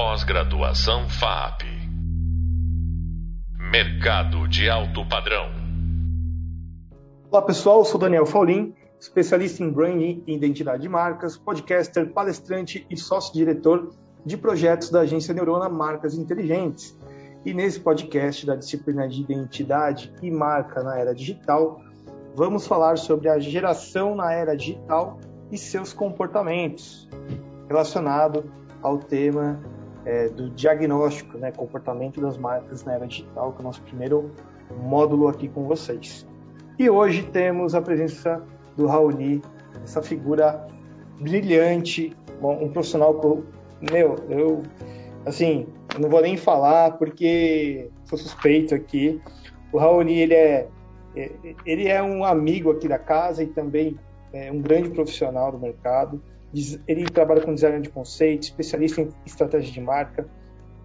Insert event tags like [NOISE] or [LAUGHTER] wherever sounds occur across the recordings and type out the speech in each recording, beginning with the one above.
Pós-graduação FAP. Mercado de alto padrão. Olá pessoal, eu sou Daniel Faulin, especialista em branding e identidade de marcas, podcaster, palestrante e sócio-diretor de projetos da agência Neurona Marcas Inteligentes. E nesse podcast da disciplina de identidade e marca na era digital, vamos falar sobre a geração na era digital e seus comportamentos, relacionado ao tema é, do diagnóstico, né, comportamento das marcas na era digital, que é o nosso primeiro módulo aqui com vocês. E hoje temos a presença do Raoni, essa figura brilhante, um profissional que eu, meu, eu, assim, não vou nem falar porque sou suspeito aqui. O Raoni, ele é, é, ele é um amigo aqui da casa e também é um grande profissional do mercado ele trabalha com design de conceito, especialista em estratégia de marca,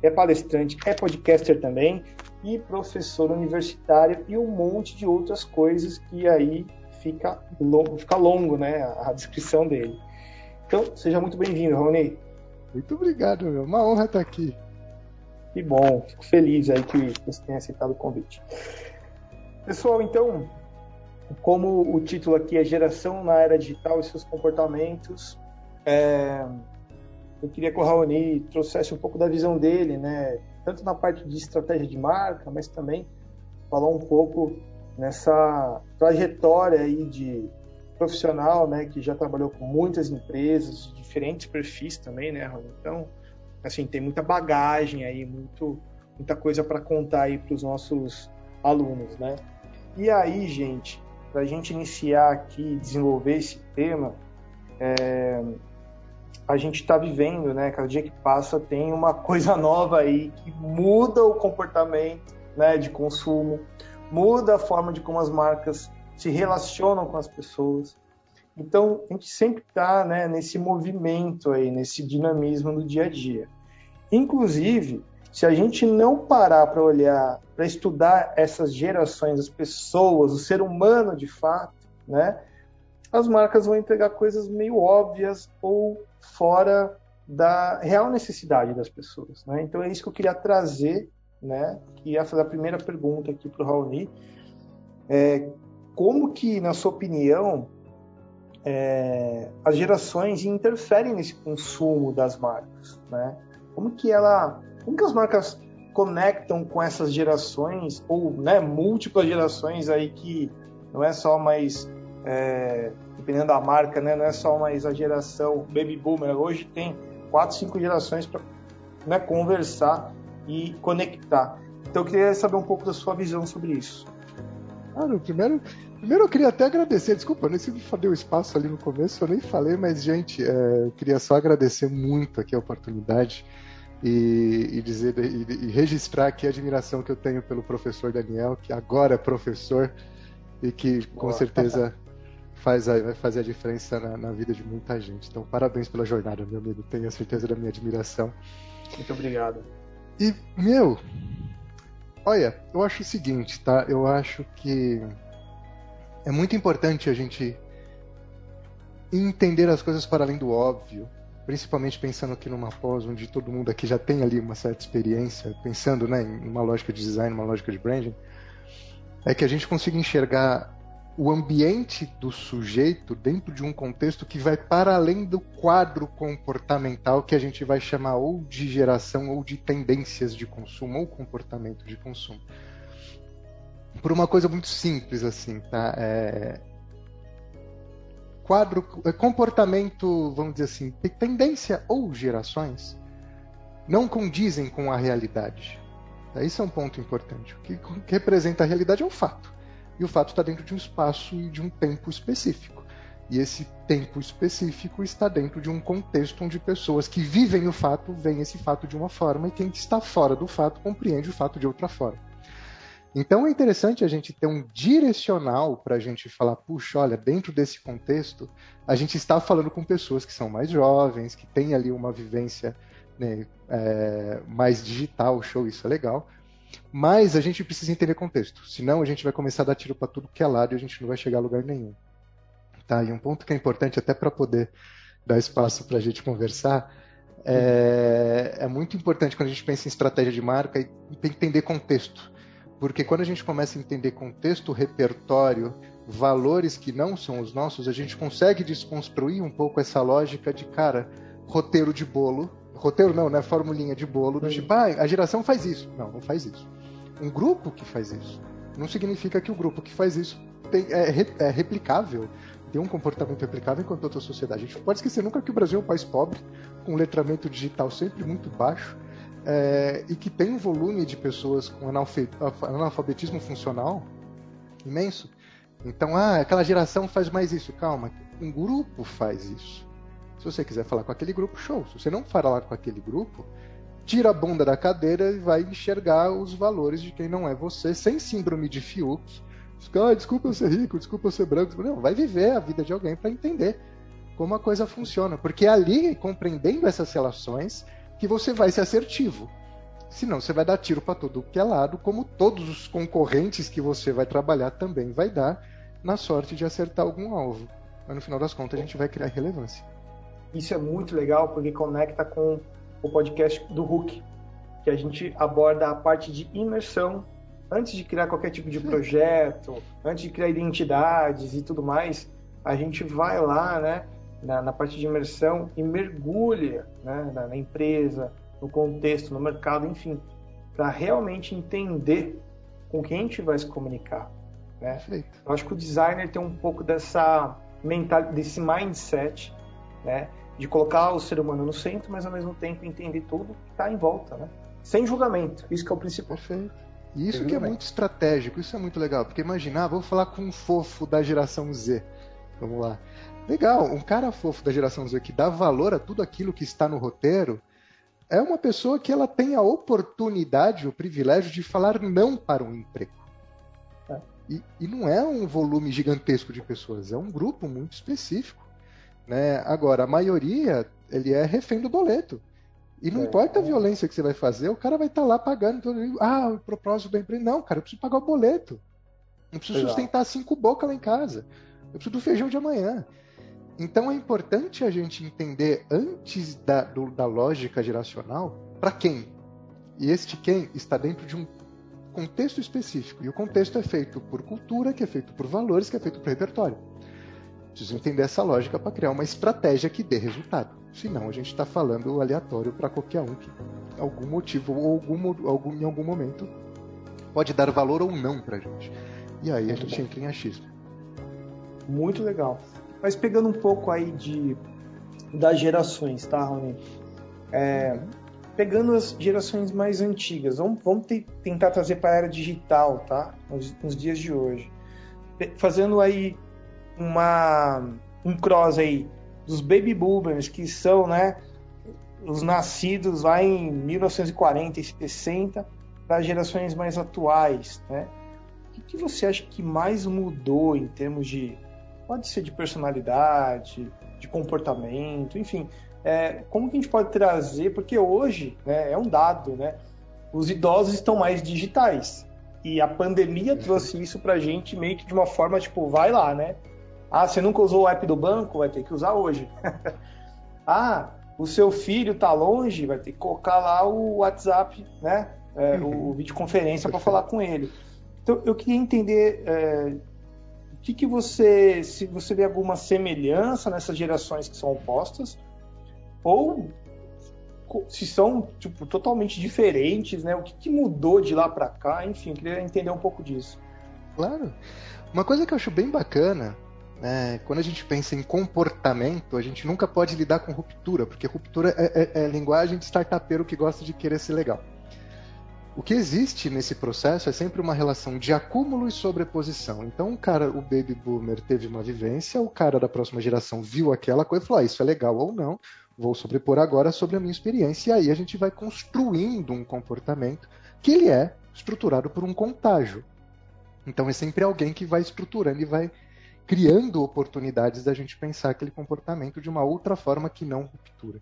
é palestrante, é podcaster também e professor universitário e um monte de outras coisas que aí fica longo, fica longo né, a descrição dele. Então, seja muito bem-vindo, Rony. Muito obrigado, meu. Uma honra estar aqui. Que bom, fico feliz aí que você tenha aceitado o convite. Pessoal, então, como o título aqui é Geração na Era Digital e seus comportamentos, é, eu queria que o Raoni trouxesse um pouco da visão dele, né? Tanto na parte de estratégia de marca, mas também falar um pouco nessa trajetória aí de profissional, né? Que já trabalhou com muitas empresas, diferentes perfis também, né, Raoni? Então, assim, tem muita bagagem aí, muito, muita coisa para contar aí para os nossos alunos, né? E aí, gente, para a gente iniciar aqui, desenvolver esse tema, é, a gente está vivendo, né? Cada dia que passa tem uma coisa [LAUGHS] nova aí que muda o comportamento, né, de consumo, muda a forma de como as marcas se relacionam com as pessoas. Então a gente sempre está, né, nesse movimento aí, nesse dinamismo do dia a dia. Inclusive, se a gente não parar para olhar, para estudar essas gerações, as pessoas, o ser humano de fato, né? As marcas vão entregar coisas meio óbvias ou fora da real necessidade das pessoas. Né? Então é isso que eu queria trazer, né? que ia fazer a primeira pergunta aqui para o Raoni. É, como que, na sua opinião, é, as gerações interferem nesse consumo das marcas? Né? Como que ela, como que as marcas conectam com essas gerações ou né, múltiplas gerações aí que não é só mais é, dependendo da marca, né, não é só mais a geração baby boomer. Hoje tem quatro, cinco gerações para né, conversar e conectar. Então eu queria saber um pouco da sua visão sobre isso. Claro, primeiro, primeiro eu queria até agradecer, desculpa, eu nem se deu espaço ali no começo, eu nem falei, mas gente, é, eu queria só agradecer muito aqui a oportunidade e, e dizer e, e registrar aqui a admiração que eu tenho pelo professor Daniel, que agora é professor e que com Boa. certeza [LAUGHS] faz a, vai fazer a diferença na, na, vida de muita gente. Então, parabéns pela jornada, meu amigo. Tenho a certeza da minha admiração. Muito obrigado. E, meu, olha, eu acho o seguinte, tá? Eu acho que é muito importante a gente entender as coisas para além do óbvio, principalmente pensando aqui numa pós onde todo mundo aqui já tem ali uma certa experiência, pensando né, em uma lógica de design, uma lógica de branding, é que a gente consiga enxergar o ambiente do sujeito dentro de um contexto que vai para além do quadro comportamental que a gente vai chamar ou de geração ou de tendências de consumo ou comportamento de consumo. Por uma coisa muito simples assim, tá? É... Quadro, é, comportamento, vamos dizer assim, tendência ou gerações não condizem com a realidade. Isso é um ponto importante. O que representa a realidade é um fato e o fato está dentro de um espaço e de um tempo específico. E esse tempo específico está dentro de um contexto onde pessoas que vivem o fato veem esse fato de uma forma e quem está fora do fato compreende o fato de outra forma. Então é interessante a gente ter um direcional para a gente falar, puxa, olha, dentro desse contexto, a gente está falando com pessoas que são mais jovens, que têm ali uma vivência né, é, mais digital, show, isso é legal. Mas a gente precisa entender contexto, senão a gente vai começar a dar tiro para tudo que é lado e a gente não vai chegar a lugar nenhum. Tá? E um ponto que é importante até para poder dar espaço para a gente conversar É, é, muito importante quando a gente pensa em estratégia de marca e entender contexto. Porque quando a gente começa a entender contexto, repertório, valores que não são os nossos, a gente consegue desconstruir um pouco essa lógica de, cara, roteiro de bolo. Roteiro não, né? Formulinha de bolo, do tipo, ah, a geração faz isso. Não, não faz isso. Um grupo que faz isso. Não significa que o grupo que faz isso tem, é, é replicável tem um comportamento replicável enquanto outra sociedade. A gente pode esquecer nunca que o Brasil é um país pobre, com um letramento digital sempre muito baixo, é, e que tem um volume de pessoas com analfabetismo funcional imenso. Então, ah, aquela geração faz mais isso. Calma, um grupo faz isso. Se você quiser falar com aquele grupo, show. Se você não falar com aquele grupo, tira a bunda da cadeira e vai enxergar os valores de quem não é você, sem síndrome de Fiuk, ah, desculpa eu ser rico, desculpa eu ser branco. Não, vai viver a vida de alguém para entender como a coisa funciona. Porque é ali, compreendendo essas relações, que você vai ser assertivo. Senão você vai dar tiro para todo que é lado, como todos os concorrentes que você vai trabalhar também vai dar, na sorte de acertar algum alvo. Mas no final das contas a gente vai criar relevância. Isso é muito legal porque conecta com o podcast do Hulk, que a gente aborda a parte de imersão antes de criar qualquer tipo de projeto, antes de criar identidades e tudo mais, a gente vai lá, né, na, na parte de imersão e mergulha né, na, na empresa, no contexto, no mercado, enfim, para realmente entender com quem a gente vai se comunicar. Né? Eu acho que o designer tem um pouco dessa mental, desse mindset, né, de colocar o ser humano no centro, mas ao mesmo tempo entender tudo que está em volta, né? Sem julgamento. Isso que é o principal. Perfeito. E isso que é muito estratégico, isso é muito legal, porque imaginar, vou falar com um fofo da geração Z. Vamos lá. Legal, um cara fofo da geração Z que dá valor a tudo aquilo que está no roteiro, é uma pessoa que ela tem a oportunidade, o privilégio de falar não para um emprego. É. E, e, não é um volume gigantesco de pessoas, é um grupo muito específico. Né? Agora, a maioria ele é refém do boleto. E não é, importa a violência que você vai fazer, o cara vai estar tá lá pagando. Todo... Ah, o propósito da empresa. Não, cara, eu preciso pagar o boleto. Eu preciso Exato. sustentar cinco bocas lá em casa. Eu preciso do feijão de amanhã. Então é importante a gente entender antes da, do, da lógica geracional para quem. E este quem está dentro de um contexto específico. E o contexto é feito por cultura, que é feito por valores, que é feito por repertório. Preciso entender essa lógica para criar uma estratégia que dê resultado. Senão a gente está falando aleatório para qualquer um que algum motivo ou algum, algum, em algum momento pode dar valor ou não para a gente. E aí a gente entra em achismo. Muito legal. Mas pegando um pouco aí de das gerações, tá, Rony? É, pegando as gerações mais antigas, vamos, vamos te, tentar trazer para a era digital, tá? Nos, nos dias de hoje. Fazendo aí uma um cross aí dos baby boomers que são, né, os nascidos lá em 1940 e 60 para gerações mais atuais, né? O que, você acha que mais mudou em termos de pode ser de personalidade, de comportamento, enfim, é, como que a gente pode trazer? Porque hoje, né, é um dado, né? Os idosos estão mais digitais e a pandemia trouxe isso para a gente meio que de uma forma tipo, vai lá, né? Ah, você nunca usou o app do banco? Vai ter que usar hoje. [LAUGHS] ah, o seu filho está longe? Vai ter que colocar lá o WhatsApp, né? É, uhum. O videoconferência para falar com ele. Então, eu queria entender é, o que, que você, se você vê alguma semelhança nessas gerações que são opostas, ou se são tipo, totalmente diferentes, né? O que, que mudou de lá para cá? Enfim, eu queria entender um pouco disso. Claro. Uma coisa que eu acho bem bacana é, quando a gente pensa em comportamento, a gente nunca pode lidar com ruptura, porque ruptura é, é, é linguagem de startupeiro que gosta de querer ser legal. O que existe nesse processo é sempre uma relação de acúmulo e sobreposição. Então, o cara, o baby boomer teve uma vivência, o cara da próxima geração viu aquela coisa e falou: ah, isso é legal ou não, vou sobrepor agora sobre a minha experiência. E aí a gente vai construindo um comportamento que ele é estruturado por um contágio. Então é sempre alguém que vai estruturando e vai criando oportunidades da gente pensar aquele comportamento de uma outra forma que não ruptura.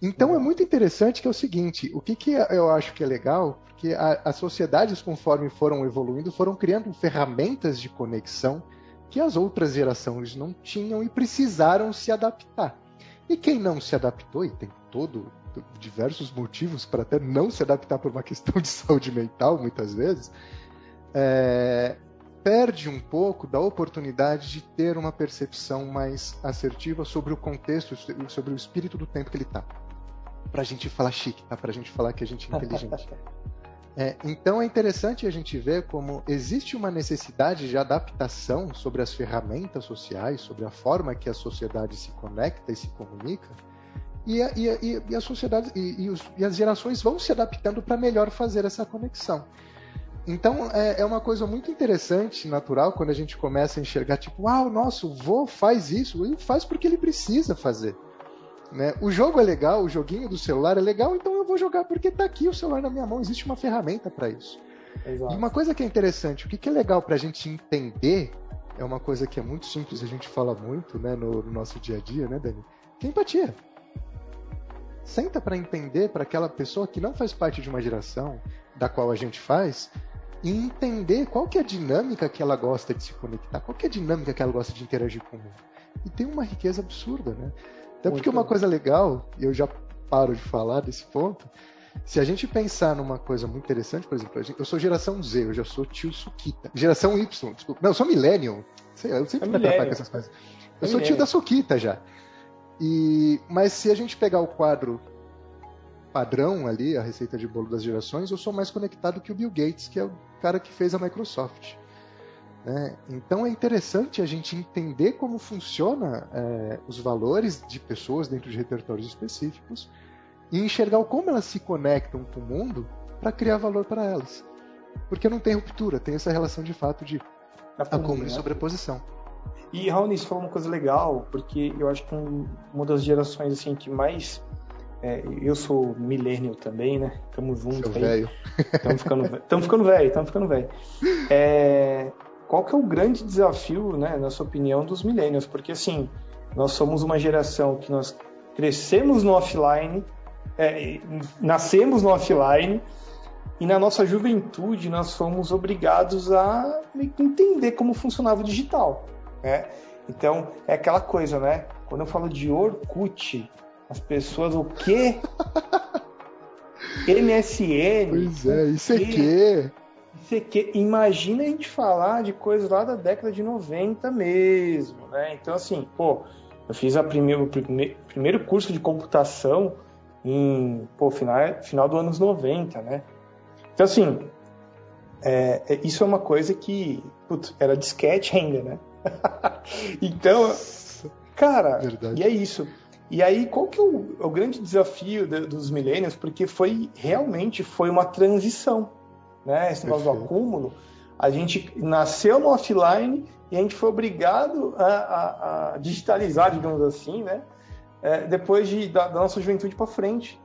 Então é muito interessante que é o seguinte, o que, que eu acho que é legal, porque a, as sociedades conforme foram evoluindo foram criando ferramentas de conexão que as outras gerações não tinham e precisaram se adaptar. E quem não se adaptou, e tem todo diversos motivos para até não se adaptar por uma questão de [LAUGHS] saúde mental, muitas vezes, é, perde um pouco da oportunidade de ter uma percepção mais assertiva sobre o contexto, sobre o espírito do tempo que ele está. Para a gente falar chique, tá? Para a gente falar que a gente é inteligente. [LAUGHS] É, então é interessante a gente ver como existe uma necessidade de adaptação sobre as ferramentas sociais, sobre a forma que a sociedade se conecta e se comunica, e, a, e, a, e a sociedade e, os, e, as gerações vão se adaptando para melhor fazer essa conexão. Então é, é, uma coisa muito interessante, natural, quando a gente começa a enxergar, tipo, ah, o nosso vô faz isso, ele faz porque ele precisa fazer. Né? O jogo é legal, o joguinho do celular é legal, então eu vou jogar porque está aqui o celular na minha mão, existe uma ferramenta para isso. Exato. E uma coisa que é interessante, o que, que é legal para a gente entender, é uma coisa que é muito simples, a gente fala muito né, no, no nosso dia a dia, né, Dani? Que é empatia. Senta para entender para aquela pessoa que não faz parte de uma geração da qual a gente faz, e entender qual que é a dinâmica que ela gosta de se conectar, qual que é a dinâmica que ela gosta de interagir com o mundo. E tem uma riqueza absurda, né? Até porque uma coisa legal, e eu já paro de falar desse ponto, se a gente pensar numa coisa muito interessante, por exemplo, eu sou geração Z, eu já sou tio Sukita. Geração Y, desculpa. Não, eu sou millennial. Sei, eu sempre é me atrapalho com essas coisas. Eu é sou tio da Sukita já. E, mas se a gente pegar o quadro padrão ali, a receita de bolo das gerações, eu sou mais conectado que o Bill Gates, que é o cara que fez a Microsoft. Né? Então é interessante a gente entender como funciona é, os valores de pessoas dentro de repertórios específicos e enxergar como elas se conectam com o mundo para criar valor para elas. Porque não tem ruptura, tem essa relação de fato de acúmulo e né? sobreposição. E Raoni, isso falou uma coisa legal, porque eu acho que uma das gerações assim que mais é, eu sou milênio também, né? Tamo junto Seu aí. velho. Tamo ficando, tamo ficando velho, tamo ficando velho. É, qual que é o grande desafio, né, na sua opinião, dos milênios? Porque assim, nós somos uma geração que nós crescemos no offline, é, nascemos no offline, e na nossa juventude nós fomos obrigados a entender como funcionava o digital. Né? Então, é aquela coisa, né? Quando eu falo de Orkut, as pessoas, o quê? [LAUGHS] MSN. Pois é, isso é que. Isso é que. Imagina a gente falar de coisas lá da década de 90 mesmo, né? Então, assim, pô, eu fiz a primeiro, o primeiro curso de computação em, pô, final, final dos anos 90, né? Então, assim, é, é, isso é uma coisa que, putz, era disquete ainda, né? [LAUGHS] então, cara, Verdade. e é isso. E aí, qual que é o, o grande desafio de, dos millennials? Porque foi realmente foi uma transição, né? Esse negócio do acúmulo. A gente nasceu no offline e a gente foi obrigado a, a, a digitalizar, digamos assim, né? É, depois de, da, da nossa juventude para frente.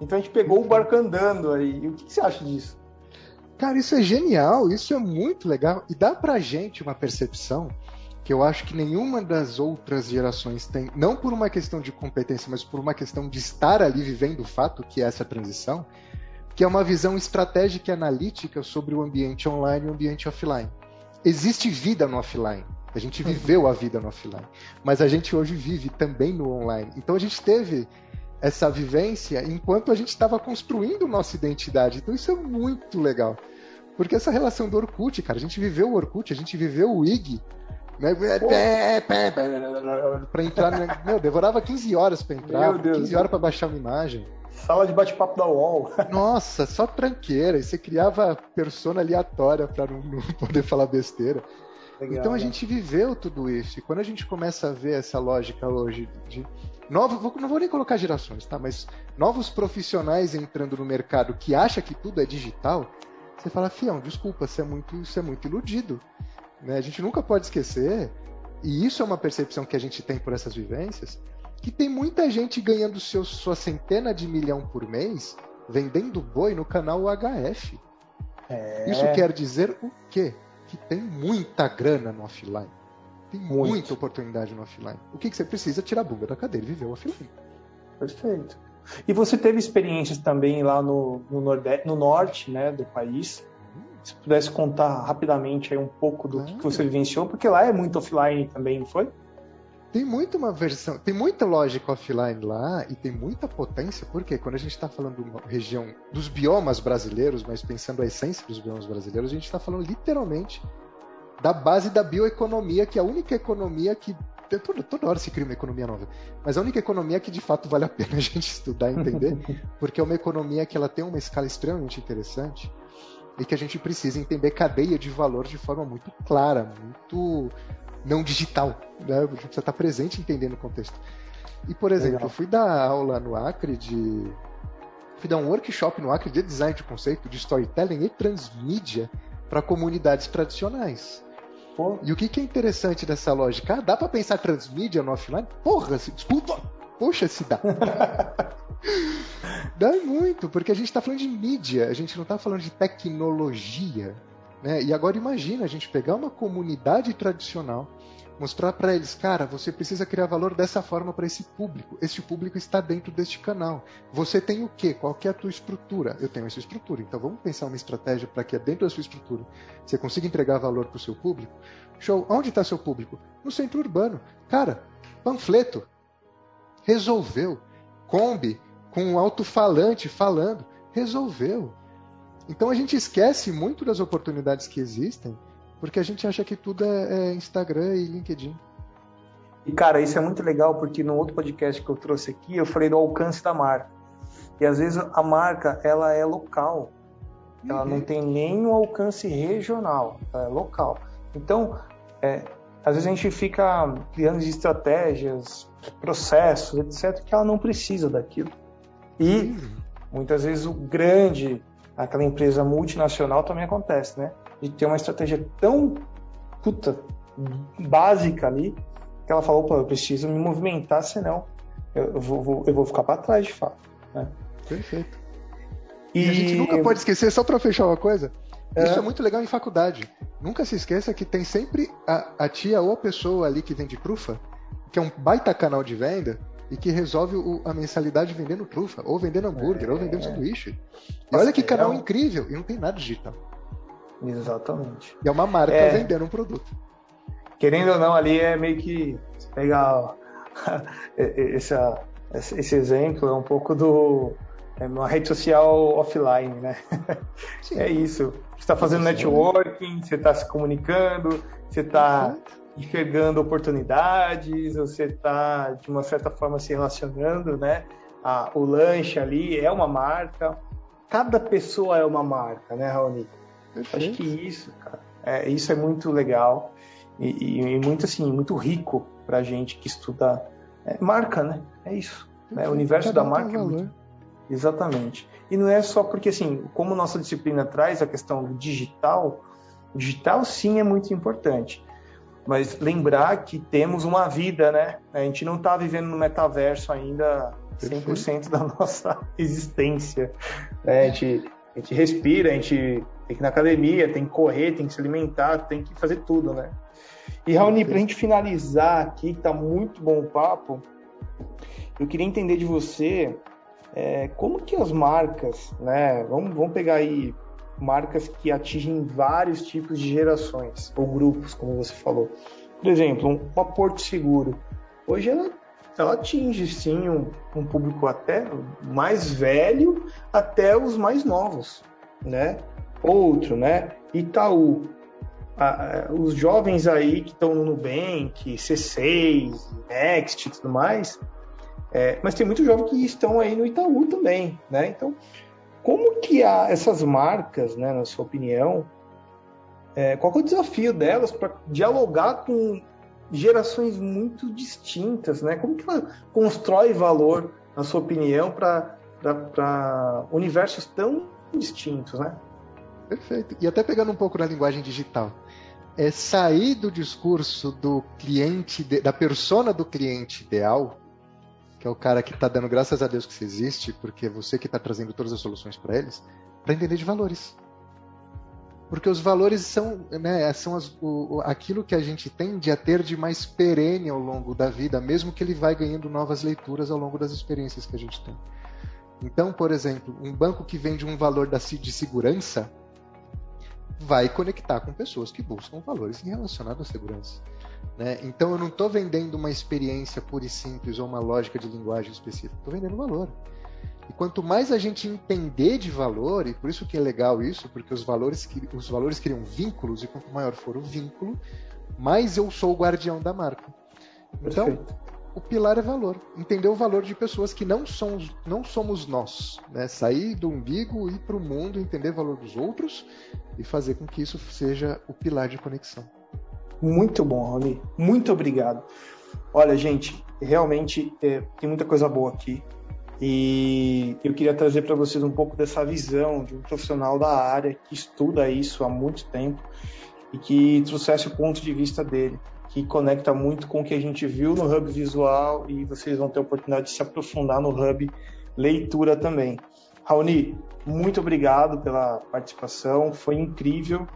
Então a gente pegou o barco andando aí. E o que, que você acha disso? Cara, isso é genial, isso é muito legal e dá pra gente uma percepção que eu acho que nenhuma das outras gerações tem, não por uma questão de competência, mas por uma questão de estar ali vivendo o fato que é essa transição, que é uma visão estratégica e analítica sobre o ambiente online e o ambiente offline. Existe vida no offline. A gente uhum. viveu a vida no offline, mas a gente hoje vive também no online. Então a gente teve essa vivência enquanto a gente estava construindo nossa identidade. Então isso é muito legal. Porque essa relação do Orkut, cara, a gente viveu o Orkut, a gente viveu o IG? Pra entrar. Né? Meu, demorava 15 horas pra entrar, Meu Deus 15 horas pra baixar uma imagem. Sala de bate-papo da UOL. [LAUGHS] Nossa, só tranqueira. E você criava persona aleatória pra não, não poder falar besteira. Legal, então a né? gente viveu tudo isso. E quando a gente começa a ver essa lógica hoje de novos, não vou nem colocar gerações, tá? Mas novos profissionais entrando no mercado que acha que tudo é digital, você fala, fião, desculpa, você é muito, você é muito iludido. Né? A gente nunca pode esquecer, e isso é uma percepção que a gente tem por essas vivências, que tem muita gente ganhando seu, sua centena de milhão por mês vendendo boi no canal UHF. É... Isso quer dizer o quê? Que tem muita grana no offline. Tem Muito. muita oportunidade no offline. O que, que você precisa? Tirar a bunda da cadeira e viver o offline. Perfeito. E você teve experiências também lá no, no, nordeste, no norte né, do país, se pudesse contar rapidamente aí um pouco do que, que você vivenciou, porque lá é muito offline também, não foi? tem muito uma versão, tem muita lógica offline lá e tem muita potência, porque quando a gente está falando de uma região dos biomas brasileiros, mas pensando a essência dos biomas brasileiros, a gente está falando literalmente da base da bioeconomia, que é a única economia que toda, toda hora se cria uma economia nova, mas a única economia que de fato vale a pena a gente estudar e entender, [LAUGHS] porque é uma economia que ela tem uma escala extremamente interessante e que a gente precisa entender cadeia de valor de forma muito clara, muito não digital. Né? A gente precisa estar presente entendendo o contexto. E, por exemplo, Legal. eu fui dar aula no Acre de. Fui dar um workshop no Acre de design de conceito, de storytelling e transmídia para comunidades tradicionais. Pô. E o que, que, é interessante dessa lógica? Ah, dá para pensar transmídia no offline? Porra, se, desculpa! Poxa, se dá. [LAUGHS] dá muito, porque a gente está falando de mídia, a gente não está falando de tecnologia. Né? E agora imagina a gente pegar uma comunidade tradicional, mostrar para eles, cara, você precisa criar valor dessa forma para esse público. Este público está dentro deste canal. Você tem o quê? Qual que é a tua estrutura? Eu tenho essa estrutura. Então vamos pensar uma estratégia para que dentro da sua estrutura você consiga entregar valor para o seu público. Show. Onde está seu público? No centro urbano. Cara, panfleto. Resolveu. Kombi com um alto-falante falando. Resolveu. Então a gente esquece muito das oportunidades que existem porque a gente acha que tudo é, é Instagram e LinkedIn. E cara, isso é muito legal porque no outro podcast que eu trouxe aqui eu falei do alcance da marca. E às vezes a marca ela é local, ela uhum. não tem nem um alcance regional, é local. Então, é, às vezes a gente fica criando estratégias, processos, etc, que ela não precisa daquilo. E uhum. muitas vezes o grande aquela empresa multinacional também acontece, né? De ter uma estratégia tão puta, básica ali, que ela falou, pô, eu preciso me movimentar, senão eu vou, vou eu vou ficar para trás de fato. Né? Perfeito. E... e... a gente nunca pode esquecer, só para fechar uma coisa, é. isso é muito legal em faculdade. Nunca se esqueça que tem sempre a, a tia ou a pessoa ali que vende trufa, que é um baita canal de venda, e que resolve o, a mensalidade vendendo trufa, ou vendendo hambúrguer, é, ou vendendo sanduíche. E olha que canal é incrível, e não tem nada digital. Exatamente. E é uma marca é... vendendo um produto. Querendo ou não, ali é meio que pegar [LAUGHS] esse, esse exemplo, é um pouco do é uma rede social offline, né? [LAUGHS] Sim. É isso. Você está fazendo networking, você está se comunicando, você está enxergando oportunidades, você está, de uma certa forma, se relacionando, né? Ah, o lanche ali é uma marca. Cada pessoa é uma marca, né, Raoni? Acho que isso, cara, é, isso é muito legal e, e, e muito, assim, muito rico para gente que estuda é, marca, né? É isso. Né? O universo da marca é muito... Exatamente. E não é só porque, assim, como nossa disciplina traz a questão do digital, o digital sim é muito importante mas lembrar que temos uma vida, né? A gente não está vivendo no metaverso ainda 100% da nossa [LAUGHS] existência. Né? A, gente, a gente respira, a gente tem que ir na academia, tem que correr, tem que se alimentar, tem que fazer tudo, né? E Raoni, para a gente finalizar aqui, que tá muito bom o papo, eu queria entender de você é, como que as marcas, né? Vamos, vamos pegar aí marcas que atingem vários tipos de gerações ou grupos, como você falou. Por exemplo, uma Porto Seguro. Hoje ela, ela atinge sim um, um público até mais velho até os mais novos, né? Outro, né? Itaú. os jovens aí que estão no Nubank, C6, Next e tudo mais, é, mas tem muitos jovens que estão aí no Itaú também, né? Então, como que essas marcas, né, na sua opinião, é, qual é o desafio delas para dialogar com gerações muito distintas, né? Como que ela constrói valor, na sua opinião, para universos tão distintos, né? Perfeito. E até pegando um pouco na linguagem digital, é sair do discurso do cliente, da persona do cliente ideal que é o cara que está dando graças a Deus que você existe, porque é você que está trazendo todas as soluções para eles, para entender de valores. Porque os valores são, né, são as, o, aquilo que a gente tende a ter de mais perene ao longo da vida, mesmo que ele vai ganhando novas leituras ao longo das experiências que a gente tem. Então, por exemplo, um banco que vende um valor da, de segurança, vai conectar com pessoas que buscam valores relacionados à segurança. Né? Então eu não estou vendendo uma experiência pura e simples ou uma lógica de linguagem específica, estou vendendo valor. E quanto mais a gente entender de valor, e por isso que é legal isso, porque os valores, os valores criam vínculos, e quanto maior for o vínculo, mais eu sou o guardião da marca. Então, Perfeito. o pilar é valor. Entender o valor de pessoas que não somos, não somos nós. Né? Sair do umbigo, ir para o mundo, entender o valor dos outros e fazer com que isso seja o pilar de conexão. Muito bom, Rony. Muito obrigado. Olha, gente, realmente é, tem muita coisa boa aqui. E eu queria trazer para vocês um pouco dessa visão de um profissional da área que estuda isso há muito tempo e que trouxesse o ponto de vista dele, que conecta muito com o que a gente viu no Hub Visual e vocês vão ter a oportunidade de se aprofundar no Hub Leitura também. Raoni, muito obrigado pela participação, foi incrível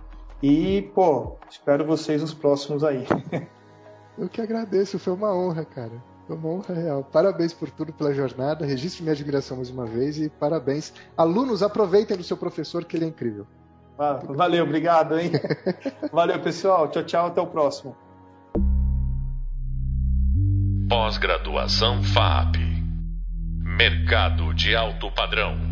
e, pô, espero vocês nos próximos aí. [LAUGHS] Eu que agradeço, foi uma honra, cara. Foi uma honra real. Parabéns por tudo, pela jornada. Registre minha admiração mais uma vez e parabéns. Alunos, aproveitem do seu professor, que ele é incrível. Ah, valeu, obrigado, hein? [LAUGHS] valeu, pessoal. Tchau, tchau. Até o próximo. Pós-graduação FAP Mercado de alto padrão.